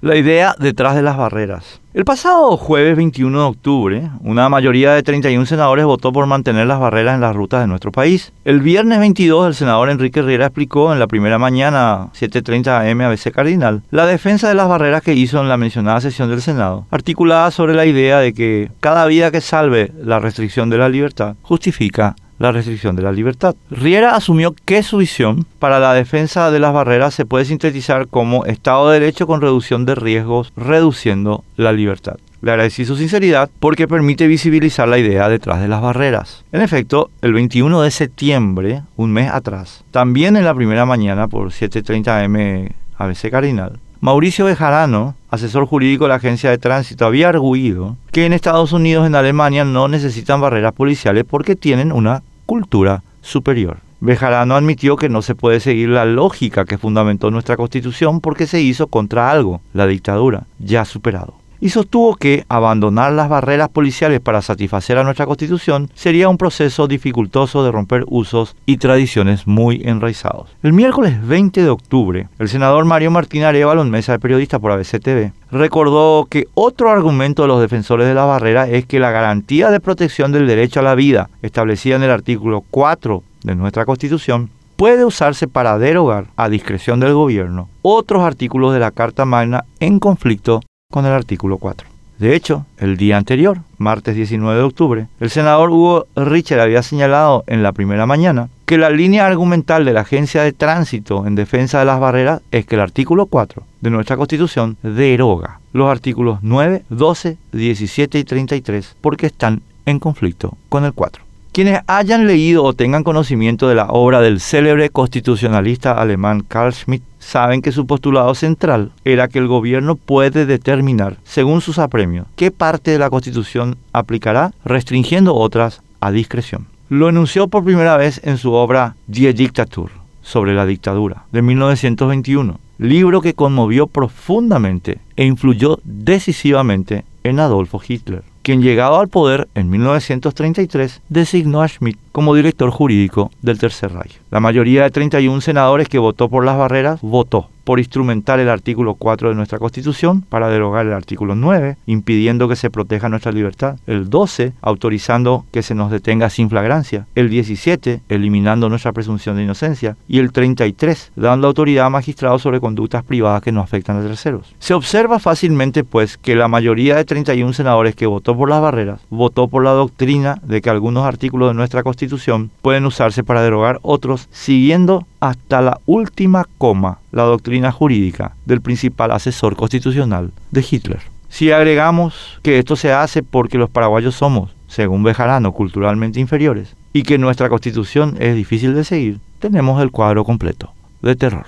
La idea detrás de las barreras. El pasado jueves 21 de octubre, una mayoría de 31 senadores votó por mantener las barreras en las rutas de nuestro país. El viernes 22, el senador Enrique Riera explicó en la primera mañana, 7.30 am ABC Cardinal, la defensa de las barreras que hizo en la mencionada sesión del Senado, articulada sobre la idea de que cada vida que salve la restricción de la libertad justifica la restricción de la libertad. Riera asumió que su visión para la defensa de las barreras se puede sintetizar como Estado de Derecho con reducción de riesgos, reduciendo la libertad. Le agradecí su sinceridad porque permite visibilizar la idea detrás de las barreras. En efecto, el 21 de septiembre, un mes atrás, también en la primera mañana por 7.30 am ABC Cardinal, Mauricio Bejarano, asesor jurídico de la agencia de tránsito, había arguido que en Estados Unidos en Alemania no necesitan barreras policiales porque tienen una cultura superior. Bejarano admitió que no se puede seguir la lógica que fundamentó nuestra constitución porque se hizo contra algo, la dictadura, ya superado y sostuvo que abandonar las barreras policiales para satisfacer a nuestra constitución sería un proceso dificultoso de romper usos y tradiciones muy enraizados. El miércoles 20 de octubre, el senador Mario Martín Arevalo, en mesa de periodistas por ABC TV, recordó que otro argumento de los defensores de la barrera es que la garantía de protección del derecho a la vida, establecida en el artículo 4 de nuestra constitución, puede usarse para derogar, a discreción del gobierno, otros artículos de la Carta Magna en conflicto con el artículo 4. De hecho, el día anterior, martes 19 de octubre, el senador Hugo Richard había señalado en la primera mañana que la línea argumental de la Agencia de Tránsito en defensa de las barreras es que el artículo 4 de nuestra Constitución deroga los artículos 9, 12, 17 y 33 porque están en conflicto con el 4. Quienes hayan leído o tengan conocimiento de la obra del célebre constitucionalista alemán Carl Schmitt saben que su postulado central era que el gobierno puede determinar, según sus apremios, qué parte de la Constitución aplicará, restringiendo otras a discreción. Lo enunció por primera vez en su obra Die Diktatur, sobre la dictadura, de 1921, libro que conmovió profundamente e influyó decisivamente en Adolfo Hitler quien llegado al poder en 1933 designó a Schmidt como director jurídico del Tercer Reich. La mayoría de 31 senadores que votó por las barreras votó por instrumentar el artículo 4 de nuestra Constitución para derogar el artículo 9, impidiendo que se proteja nuestra libertad. El 12, autorizando que se nos detenga sin flagrancia. El 17, eliminando nuestra presunción de inocencia. Y el 33, dando autoridad a magistrados sobre conductas privadas que no afectan a terceros. Se observa fácilmente, pues, que la mayoría de 31 senadores que votó por las barreras votó por la doctrina de que algunos artículos de nuestra Constitución pueden usarse para derogar otros, siguiendo hasta la última coma la doctrina jurídica del principal asesor constitucional de Hitler. Si agregamos que esto se hace porque los paraguayos somos, según Bejarano, culturalmente inferiores y que nuestra constitución es difícil de seguir, tenemos el cuadro completo de terror.